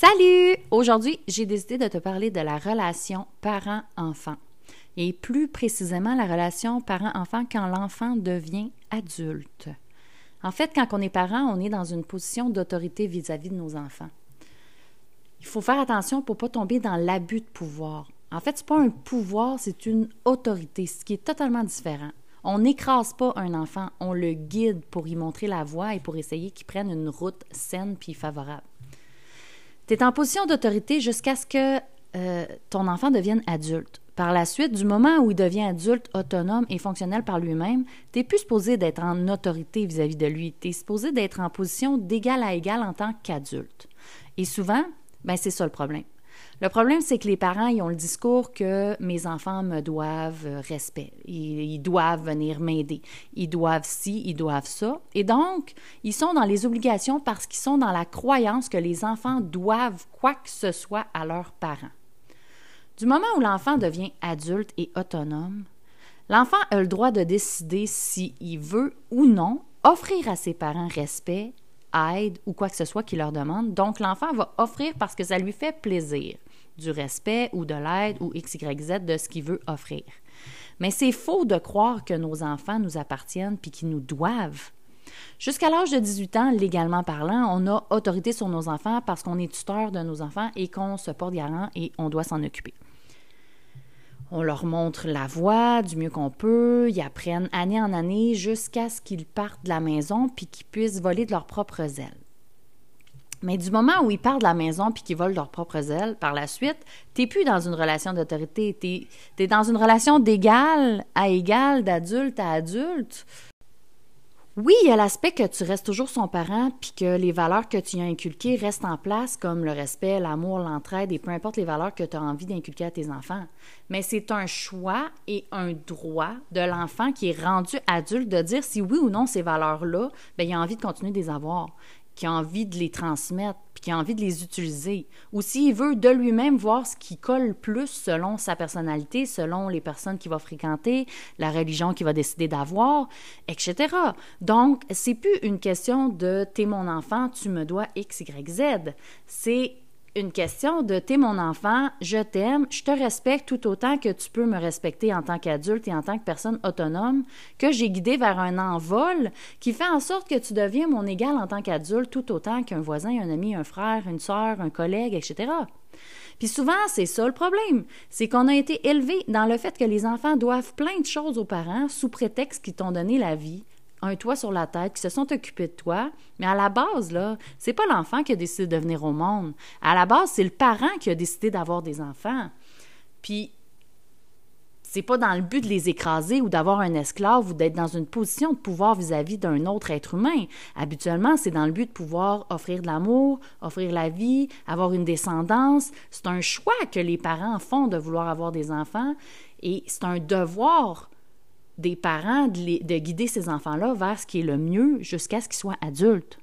Salut! Aujourd'hui, j'ai décidé de te parler de la relation parent-enfant. Et plus précisément, la relation parent-enfant quand l'enfant devient adulte. En fait, quand on est parent, on est dans une position d'autorité vis-à-vis de nos enfants. Il faut faire attention pour ne pas tomber dans l'abus de pouvoir. En fait, ce n'est pas un pouvoir, c'est une autorité, ce qui est totalement différent. On n'écrase pas un enfant, on le guide pour y montrer la voie et pour essayer qu'il prenne une route saine puis favorable. Tu es en position d'autorité jusqu'à ce que euh, ton enfant devienne adulte. Par la suite, du moment où il devient adulte, autonome et fonctionnel par lui-même, tu n'es plus supposé d'être en autorité vis-à-vis de lui. Tu es supposé d'être en position d'égal à égal en tant qu'adulte. Et souvent, ben c'est ça le problème. Le problème, c'est que les parents, ils ont le discours que mes enfants me doivent euh, respect. Ils, doivent venir m'aider. Ils doivent ci, ils doivent ça. Et donc, ils sont dans les obligations parce qu'ils sont dans la croyance que les enfants doivent quoi que ce soit à leurs parents. Du moment où l'enfant devient adulte et autonome, l'enfant a le droit de décider s'il veut ou non offrir à ses parents respect, aide ou quoi que ce soit qu'il leur demande. Donc, l'enfant va offrir parce que ça lui fait plaisir du respect ou de l'aide ou X, Y, Z de ce qu'il veut offrir. Mais c'est faux de croire que nos enfants nous appartiennent puis qu'ils nous doivent. Jusqu'à l'âge de 18 ans, légalement parlant, on a autorité sur nos enfants parce qu'on est tuteur de nos enfants et qu'on se porte garant et on doit s'en occuper. On leur montre la voie du mieux qu'on peut, ils apprennent année en année jusqu'à ce qu'ils partent de la maison puis qu'ils puissent voler de leurs propres ailes. Mais du moment où ils partent de la maison puis qu'ils volent leurs propres ailes, par la suite, tu n'es plus dans une relation d'autorité. Tu es, dans une relation d'égal à égal, d'adulte à adulte. Oui, il y a l'aspect que tu restes toujours son parent puis que les valeurs que tu as inculquées restent en place, comme le respect, l'amour, l'entraide et peu importe les valeurs que tu as envie d'inculquer à tes enfants. Mais c'est un choix et un droit de l'enfant qui est rendu adulte de dire si oui ou non ces valeurs-là, ben, il a envie de continuer de les avoir qui a envie de les transmettre, puis qui a envie de les utiliser, ou s'il veut de lui-même voir ce qui colle plus selon sa personnalité, selon les personnes qu'il va fréquenter, la religion qu'il va décider d'avoir, etc. Donc, c'est plus une question de t'es mon enfant, tu me dois X, Y, Z. C'est une question de t'es mon enfant, je t'aime, je te respecte tout autant que tu peux me respecter en tant qu'adulte et en tant que personne autonome, que j'ai guidé vers un envol qui fait en sorte que tu deviens mon égal en tant qu'adulte tout autant qu'un voisin, un ami, un frère, une soeur, un collègue, etc. Puis souvent, c'est ça le problème. C'est qu'on a été élevé dans le fait que les enfants doivent plein de choses aux parents sous prétexte qu'ils t'ont donné la vie, un toit sur la tête, qui se sont occupés de toi. Mais à la base, là, c'est pas l'enfant qui a décidé de venir au monde. À la base, c'est le parent qui a décidé d'avoir des enfants. Puis, c'est pas dans le but de les écraser ou d'avoir un esclave ou d'être dans une position de pouvoir vis-à-vis d'un autre être humain. Habituellement, c'est dans le but de pouvoir offrir de l'amour, offrir la vie, avoir une descendance. C'est un choix que les parents font de vouloir avoir des enfants et c'est un devoir des parents de, guider ces enfants-là vers ce qui est le mieux jusqu'à ce qu'ils soient adultes.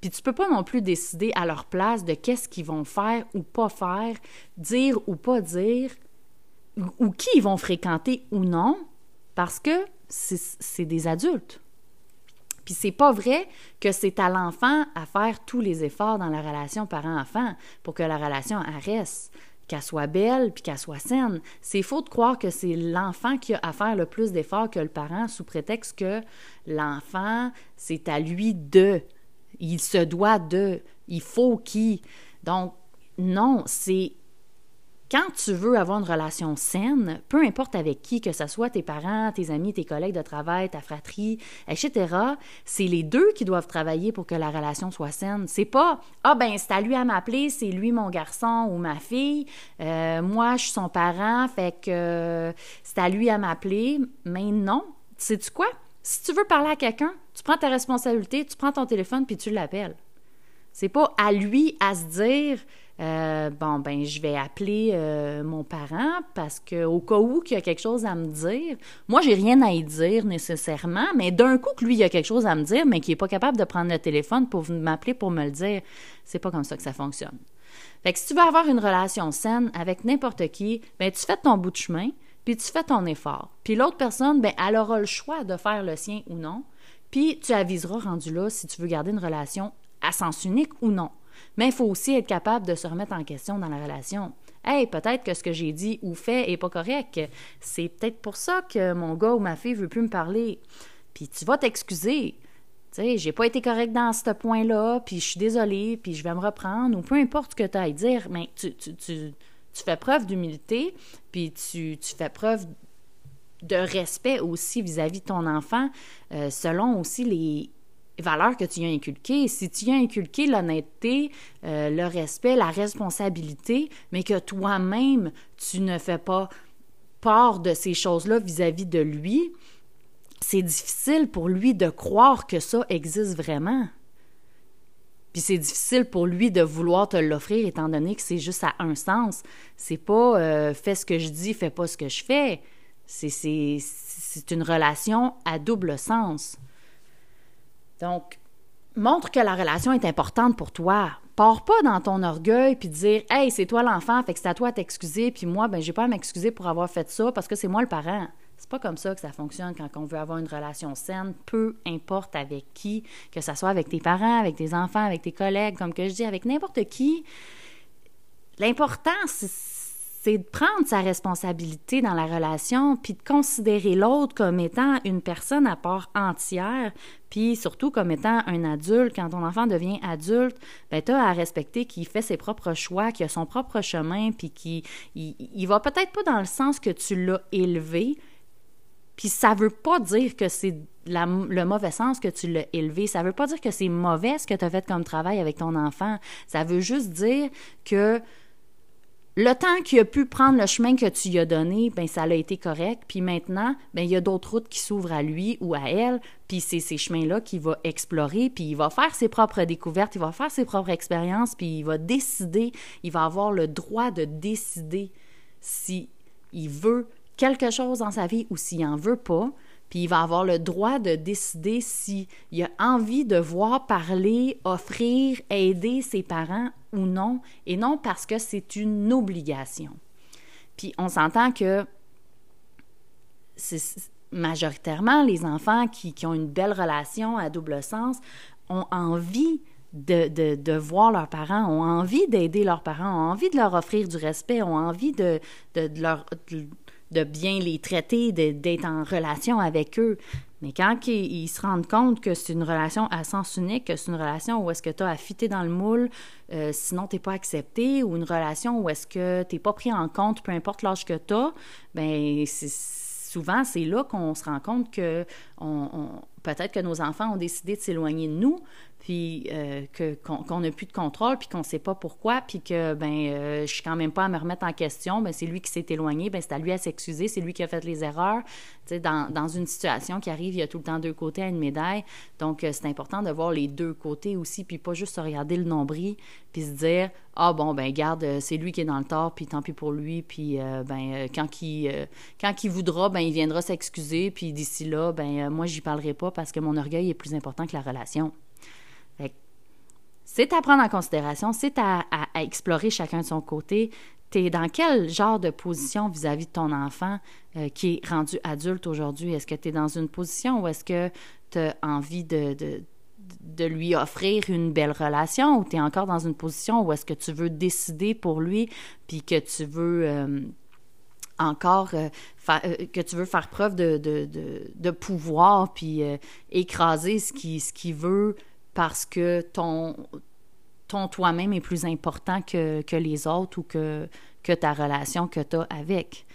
Puis tu peux pas non plus décider à leur place de qu'est-ce qu'ils vont faire ou pas faire, dire ou pas dire, ou, qui ils vont fréquenter ou non, parce que c'est des adultes. Puis c'est pas vrai que c'est à l'enfant à faire tous les efforts dans la relation parent-enfant pour que la relation reste qu'elle soit belle puis qu'elle soit saine. C'est faux de croire que c'est l'enfant qui a à faire le plus d'efforts que le parent sous prétexte que l'enfant, c'est à lui de. Il se doit de. Il faut qu'il. Donc, non, c'est quand tu veux avoir une relation saine, peu importe avec qui, que ce soit tes parents, tes amis, tes collègues de travail, ta fratrie, etc., c'est les deux qui doivent travailler pour que la relation soit saine. C'est pas ah ben c'est à lui à m'appeler, c'est lui mon garçon ou ma fille, euh, moi je suis son parent, fait que c'est à lui à m'appeler. Mais non, sais-tu quoi? Si tu veux parler à quelqu'un, tu prends ta responsabilité, tu prends ton téléphone puis tu l'appelles. C'est pas à lui à se dire euh, bon, ben, je vais appeler euh, mon parent parce que au cas où qu'il y a quelque chose à me dire, moi, j'ai rien à y dire nécessairement, mais d'un coup que lui, il y a quelque chose à me dire, mais qu'il n'est pas capable de prendre le téléphone pour m'appeler pour me le dire, c'est pas comme ça que ça fonctionne. Fait que si tu veux avoir une relation saine avec n'importe qui, ben, tu fais ton bout de chemin, puis tu fais ton effort. Puis l'autre personne, ben, elle aura le choix de faire le sien ou non, puis tu aviseras rendu là si tu veux garder une relation à sens unique ou non. Mais il faut aussi être capable de se remettre en question dans la relation. Hey, peut-être que ce que j'ai dit ou fait est pas correct. C'est peut-être pour ça que mon gars ou ma fille veut plus me parler. Puis tu vas t'excuser. Tu sais, j'ai pas été correct dans ce point-là, puis je suis désolée, puis je vais me reprendre, ou peu importe ce que tu à dire, mais tu, tu, tu, tu fais preuve d'humilité, puis tu, tu fais preuve de respect aussi vis-à-vis de ton enfant, euh, selon aussi les, valeurs que tu y as inculquées. Si tu y as inculqué l'honnêteté, euh, le respect, la responsabilité, mais que toi-même, tu ne fais pas part de ces choses-là vis-à-vis de lui, c'est difficile pour lui de croire que ça existe vraiment. Puis c'est difficile pour lui de vouloir te l'offrir étant donné que c'est juste à un sens. C'est pas euh, fais ce que je dis, fais pas ce que je fais. C'est une relation à double sens. Donc, montre que la relation est importante pour toi. Pars pas dans ton orgueil puis dire Hey, c'est toi l'enfant, fait que c'est à toi de t'excuser, puis moi, ben, j'ai pas à m'excuser pour avoir fait ça parce que c'est moi le parent. C'est pas comme ça que ça fonctionne quand on veut avoir une relation saine, peu importe avec qui, que ce soit avec tes parents, avec tes enfants, avec tes collègues, comme que je dis, avec n'importe qui. L'important, c'est c'est de prendre sa responsabilité dans la relation, puis de considérer l'autre comme étant une personne à part entière, puis surtout comme étant un adulte. Quand ton enfant devient adulte, ben, tu as à respecter qu'il fait ses propres choix, qu'il a son propre chemin, puis qu'il il, va peut-être pas dans le sens que tu l'as élevé, puis ça veut pas dire que c'est le mauvais sens que tu l'as élevé. Ça veut pas dire que c'est mauvais ce que tu as fait comme travail avec ton enfant. Ça veut juste dire que le temps qu'il a pu prendre le chemin que tu lui as donné, ben ça a été correct. Puis maintenant, ben il y a d'autres routes qui s'ouvrent à lui ou à elle. Puis c'est ces chemins-là qu'il va explorer. Puis il va faire ses propres découvertes, il va faire ses propres expériences. Puis il va décider, il va avoir le droit de décider si il veut quelque chose dans sa vie ou s'il en veut pas. Puis il va avoir le droit de décider s'il a envie de voir parler, offrir, aider ses parents ou non, et non parce que c'est une obligation. Puis on s'entend que majoritairement les enfants qui, ont une belle relation à double sens ont envie de, de, voir leurs parents, ont envie d'aider leurs parents, ont envie de leur offrir du respect, ont envie de, de leur, de bien les traiter, d'être en relation avec eux. Mais quand ils, se rendent compte que c'est une relation à sens unique, que c'est une relation où est-ce que tu as à dans le moule, euh, sinon tu n'es pas accepté, ou une relation où est-ce que tu n'es pas pris en compte, peu importe l'âge que tu as, bien, souvent, c'est là qu'on se rend compte que peut-être que nos enfants ont décidé de s'éloigner de nous, puis euh, qu'on n'a plus de contrôle, puis qu'on ne sait pas pourquoi, puis que ben euh, je suis quand même pas à me remettre en question, ben c'est lui qui s'est éloigné, ben c'est à lui à s'excuser, c'est lui qui a fait les erreurs. Dans, dans, une situation qui arrive, il y a tout le temps deux côtés à une médaille, donc euh, c'est important de voir les deux côtés aussi, puis pas juste regarder le nombril, puis se dire ah bon ben garde, c'est lui qui est dans le tort, puis tant pis pour lui, puis ben quand il quand il voudra, ben il viendra s'excuser, puis d'ici là, ben moi j'y parlerai pas parce que mon orgueil est plus important que la relation c'est à prendre en considération, c'est à, explorer chacun de son côté. Tu es dans quel genre de position vis-à-vis de ton enfant euh, qui est rendu adulte aujourd'hui? Est-ce que tu es dans une position où est-ce que tu as envie de, lui offrir une belle relation ou tu es encore dans une position où est-ce que tu veux décider pour lui puis que tu veux... Euh, encore euh, que tu veux faire preuve de, pouvoir puis écraser ce qu'il ce qui veut parce que ton, ton toi-même est plus important que, que, les autres ou que, que ta relation que tu as avec.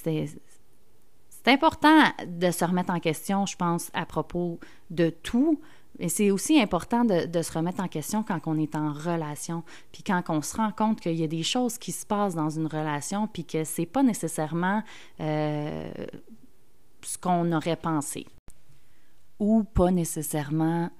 C'est important de se remettre en question, je pense, à propos de tout. Mais c'est aussi important de, de, se remettre en question quand on est en relation, puis quand on se rend compte qu'il y a des choses qui se passent dans une relation, puis que c'est pas nécessairement euh, ce qu'on aurait pensé, ou pas nécessairement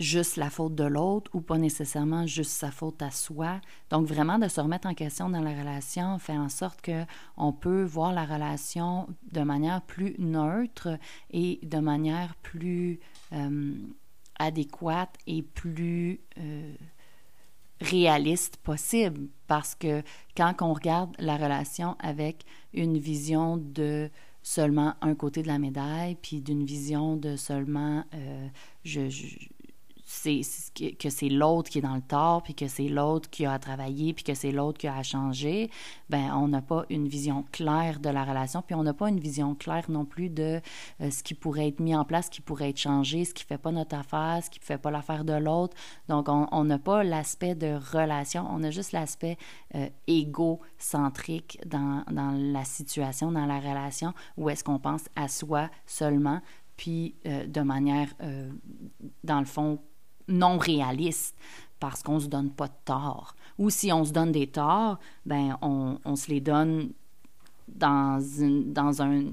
juste la faute de l'autre ou pas nécessairement juste sa faute à soi. Donc vraiment de se remettre en question dans la relation fait en sorte que on peut voir la relation de manière plus neutre et de manière plus euh, adéquate et plus euh, réaliste possible parce que quand on regarde la relation avec une vision de seulement un côté de la médaille, puis d'une vision de seulement euh, je, c'est que c'est l'autre qui est dans le tort, puis que c'est l'autre qui a à travailler, puis que c'est l'autre qui a à changer, ben on n'a pas une vision claire de la relation, puis on n'a pas une vision claire non plus de euh, ce qui pourrait être mis en place, ce qui pourrait être changé, ce qui fait pas notre affaire, ce qui fait pas l'affaire de l'autre. Donc on n'a pas l'aspect de relation, on a juste l'aspect euh, égocentrique dans, dans la situation, dans la relation, où est-ce qu'on pense à soi seulement, puis euh, de manière, dans le fond, non réaliste parce qu'on ne se donne pas de tort. Ou si on se donne des torts, ben on, on se les donne dans, une, dans un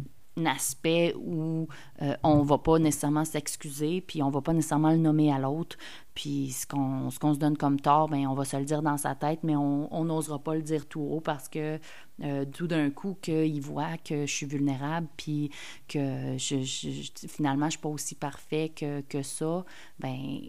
aspect où euh, on va pas nécessairement s'excuser, puis on va pas nécessairement le nommer à l'autre, puis ce qu'on se donne comme tort, ben on va se le dire dans sa tête, mais on n'osera pas le dire tout haut parce que euh, tout d'un coup qu'il voit que je suis vulnérable, puis que je, je, finalement je suis pas aussi parfait que, que ça, ben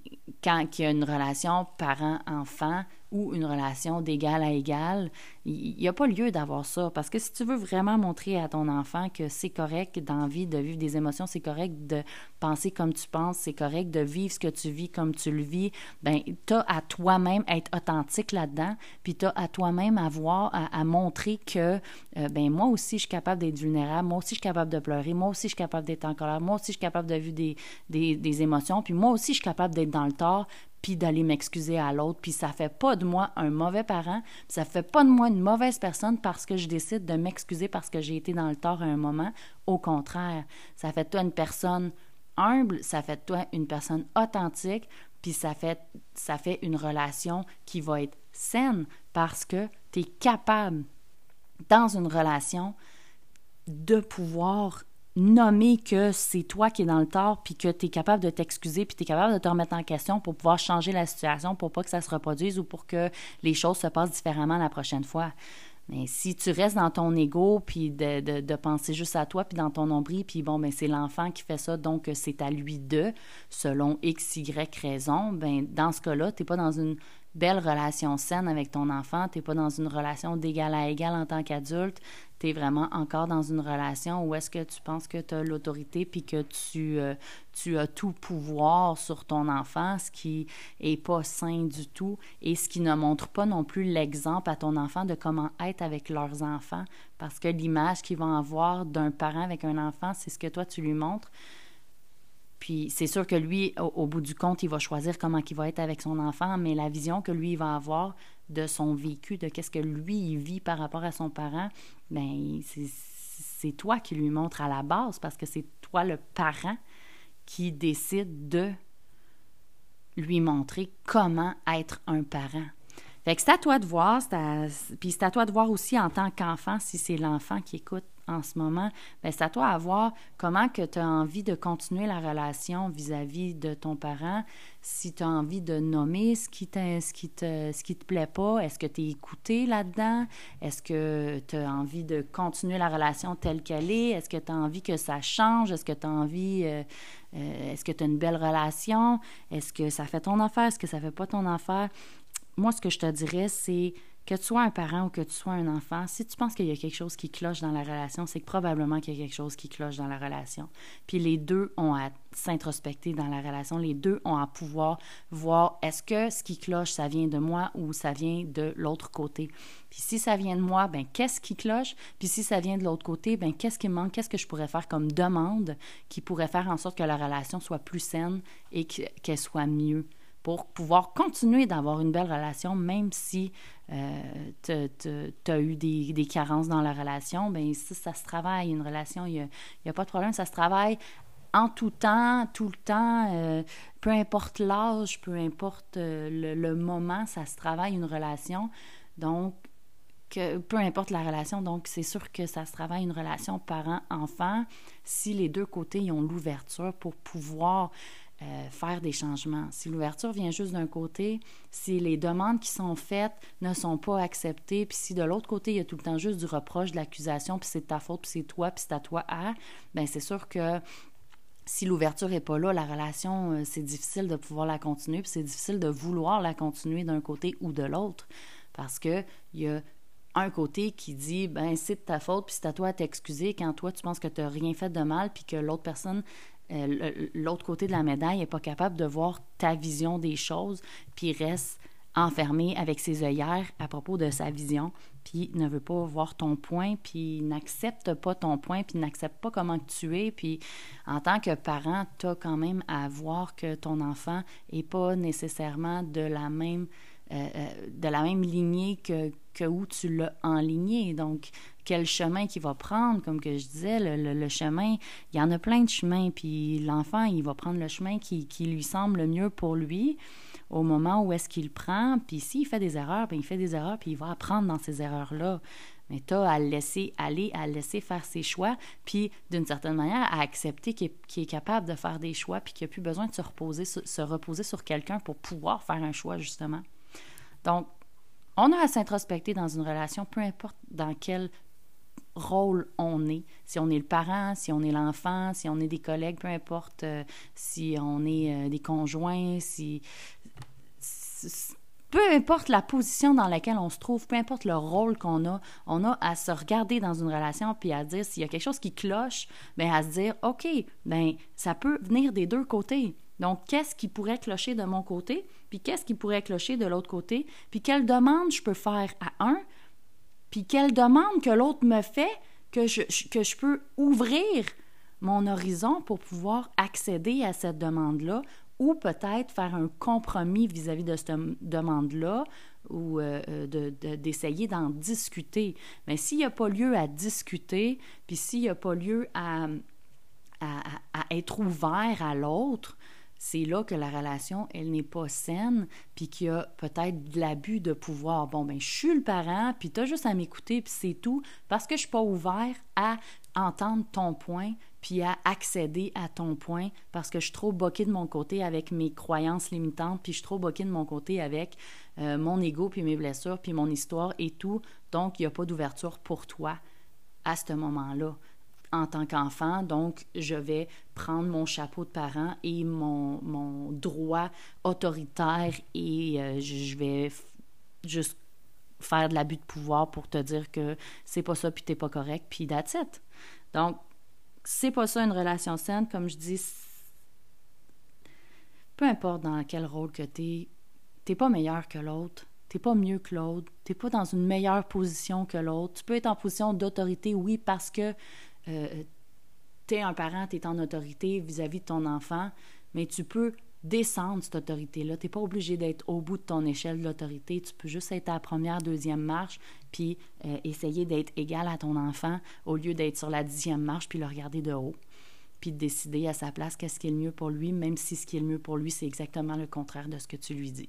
quand il y a une relation parent-enfant, ou une relation d'égal à égal, il n'y a pas lieu d'avoir ça. Parce que si tu veux vraiment montrer à ton enfant que c'est correct d'envie de vivre des émotions, correct de penser comme tu penses, c'est correct de vivre ce que tu vis comme tu le vis, ben tu à toi-même être authentique là-dedans, puis tu as à toi-même avoir à, montrer que euh, ben moi aussi je suis capable d'être vulnérable, moi aussi je suis capable de pleurer, moi aussi je suis capable d'être en colère, moi aussi je suis capable de vivre des, des, des émotions, puis moi aussi je suis capable d'être dans le tort, puis d'aller m'excuser à l'autre, puis ça fait pas de moi un mauvais parent, puis ça fait pas de moi une mauvaise personne parce que je décide de m'excuser parce que j'ai été dans le tort à un moment. Au contraire, ça fait toi une personne humble, ça fait toi une personne authentique, puis ça fait, ça fait une relation qui va être saine parce que tu es capable, dans une relation, de pouvoir nommer que c'est toi qui es dans le tort, puis que tu es capable de t'excuser, puis tu es capable de te remettre en question pour pouvoir changer la situation, pour pas que ça se reproduise ou pour que les choses se passent différemment la prochaine fois. Mais si tu restes dans ton ego, puis de, de, penser juste à toi, puis dans ton nombril, puis bon, ben c'est l'enfant qui fait ça, donc c'est à lui de, selon X, Y raison, ben dans ce cas-là, tu n'es pas dans une belle relation saine avec ton enfant, tu n'es pas dans une relation d'égal à égal en tant qu'adulte, tu es vraiment encore dans une relation où est-ce que tu penses que tu as l'autorité puis que tu, euh, tu as tout pouvoir sur ton enfant, ce qui est pas sain du tout et ce qui ne montre pas non plus l'exemple à ton enfant de comment être avec leurs enfants. Parce que l'image qu'ils vont avoir d'un parent avec un enfant, c'est ce que toi tu lui montres. Puis c'est sûr que lui, au, bout du compte, il va choisir comment il va être avec son enfant, mais la vision que lui va avoir de son vécu, de qu'est-ce que lui il vit par rapport à son parent, ben c'est toi qui lui montre à la base parce que c'est toi le parent qui décide de lui montrer comment être un parent. Fait que c'est à toi de voir, puis c'est à toi de voir aussi en tant qu'enfant si c'est l'enfant qui écoute en ce moment, ben c'est à toi à voir comment que tu as envie de continuer la relation vis-à-vis de ton parent, si tu as envie de nommer ce qui, ce qui te ce qui te plaît pas, est-ce que tu es écouté là-dedans, est-ce que tu as envie de continuer la relation telle qu'elle est, est-ce que tu as envie que ça change, est-ce que tu as envie euh, euh, est-ce que tu as une belle relation, est-ce que ça fait ton affaire, est-ce que ça fait pas ton affaire? Moi ce que je te dirais c'est que tu sois un parent ou que tu sois un enfant, si tu penses qu'il y a quelque chose qui cloche dans la relation, c'est probablement qu'il y a quelque chose qui cloche dans la relation. Puis les deux ont à s'introspecter dans la relation, les deux ont à pouvoir voir est-ce que ce qui cloche, ça vient de moi ou ça vient de l'autre côté? Puis si ça vient de moi, ben qu'est-ce qui cloche? Puis si ça vient de l'autre côté, ben qu'est-ce qui manque? Qu'est-ce que je pourrais faire comme demande qui pourrait faire en sorte que la relation soit plus saine et qu'elle soit mieux? Pour pouvoir continuer d'avoir une belle relation, même si euh, tu as eu des, carences dans la relation, bien, si ça se travaille, une relation, il n'y a, pas de problème, ça se travaille en tout temps, tout le temps, euh, peu importe l'âge, peu importe euh, le, moment, ça se travaille une relation. Donc, peu importe la relation, donc c'est sûr que ça se travaille une relation parent-enfant si les deux côtés ont l'ouverture pour pouvoir euh, faire des changements. Si l'ouverture vient juste d'un côté, si les demandes qui sont faites ne sont pas acceptées, puis si de l'autre côté, il y a tout le temps juste du reproche, de l'accusation, puis c'est de ta faute, puis c'est toi, puis c'est à toi à, bien c'est sûr que si l'ouverture n'est pas là, la relation, euh, c'est difficile de pouvoir la continuer, puis c'est difficile de vouloir la continuer d'un côté ou de l'autre, parce qu'il y a un côté qui dit ben c'est de ta faute puis c'est à toi à t'excuser quand toi tu penses que tu n'as rien fait de mal puis que l'autre personne euh, l'autre côté de la médaille n'est pas capable de voir ta vision des choses, puis reste enfermé avec ses œillères à propos de sa vision, puis ne veut pas voir ton point, puis n'accepte pas ton point, puis n'accepte pas comment tu es, puis en tant que parent, tu as quand même à voir que ton enfant n'est pas nécessairement de la même euh, euh, de la même lignée que, que où tu l'as enligné. Donc, quel chemin qu'il va prendre, comme que je disais, le, chemin, il y en a plein de chemins, puis l'enfant, il va prendre le chemin qui, qui, lui semble le mieux pour lui au moment où est-ce qu'il prend, puis s'il fait des erreurs, bien, il fait des erreurs, puis il va apprendre dans ces erreurs-là. Mais tu as à le laisser aller, à le laisser faire ses choix, puis d'une certaine manière, à accepter qu'il est, capable de faire des choix, puis qu'il n'a plus besoin de se reposer, se reposer sur quelqu'un pour pouvoir faire un choix, justement. Donc, on a à s'introspecter dans une relation, peu importe dans quel rôle on est. Si on est le parent, si on est l'enfant, si on est des collègues, peu importe, euh, si on est euh, des conjoints, si, Peu importe la position dans laquelle on se trouve, peu importe le rôle qu'on a, on a à se regarder dans une relation puis à dire s'il y a quelque chose qui cloche, bien à se dire OK, ben ça peut venir des deux côtés. Donc, qu'est-ce qui pourrait clocher de mon côté, puis qu'est-ce qui pourrait clocher de l'autre côté, puis quelle demande je peux faire à un, puis quelle demande que l'autre me fait que je, peux ouvrir mon horizon pour pouvoir accéder à cette demande-là ou peut-être faire un compromis vis-à-vis de cette demande-là ou euh, euh, d'essayer d'en discuter. Mais s'il n'y a pas lieu à discuter, puis s'il n'y a pas lieu à être ouvert à l'autre, c'est là que la relation, elle n'est pas saine, puis qu'il y a peut-être de l'abus de pouvoir. Bon, ben je suis le parent, puis tu as juste à m'écouter, puis c'est tout, parce que je suis pas ouvert à entendre ton point, puis à accéder à ton point, parce que je suis trop boqué de mon côté avec mes croyances limitantes, puis je suis trop boqué de mon côté avec euh, mon ego, puis mes blessures, puis mon histoire et tout. Donc, il n'y a pas d'ouverture pour toi à ce moment-là en tant qu'enfant. Donc, je vais prendre mon chapeau de parent et mon, droit autoritaire et euh, je vais juste faire de l'abus de pouvoir pour te dire que c'est pas ça puis t'es pas correct puis that's it. Donc, c'est pas ça une relation saine. Comme je dis, peu importe dans quel rôle que t'es, t'es pas meilleur que l'autre. T'es pas mieux que l'autre, t'es pas dans une meilleure position que l'autre. Tu peux être en position d'autorité, oui, parce que euh, tu es un parent, tu es en autorité vis-à-vis de ton enfant, mais tu peux descendre cette autorité-là. Tu n'es pas obligé d'être au bout de ton échelle d'autorité. Tu peux juste être à la première, deuxième marche, puis euh, essayer d'être égal à ton enfant au lieu d'être sur la dixième marche, puis le regarder de haut, puis de décider à sa place qu'est-ce qui est le mieux pour lui, même si ce qui est le mieux pour lui, c'est exactement le contraire de ce que tu lui dis.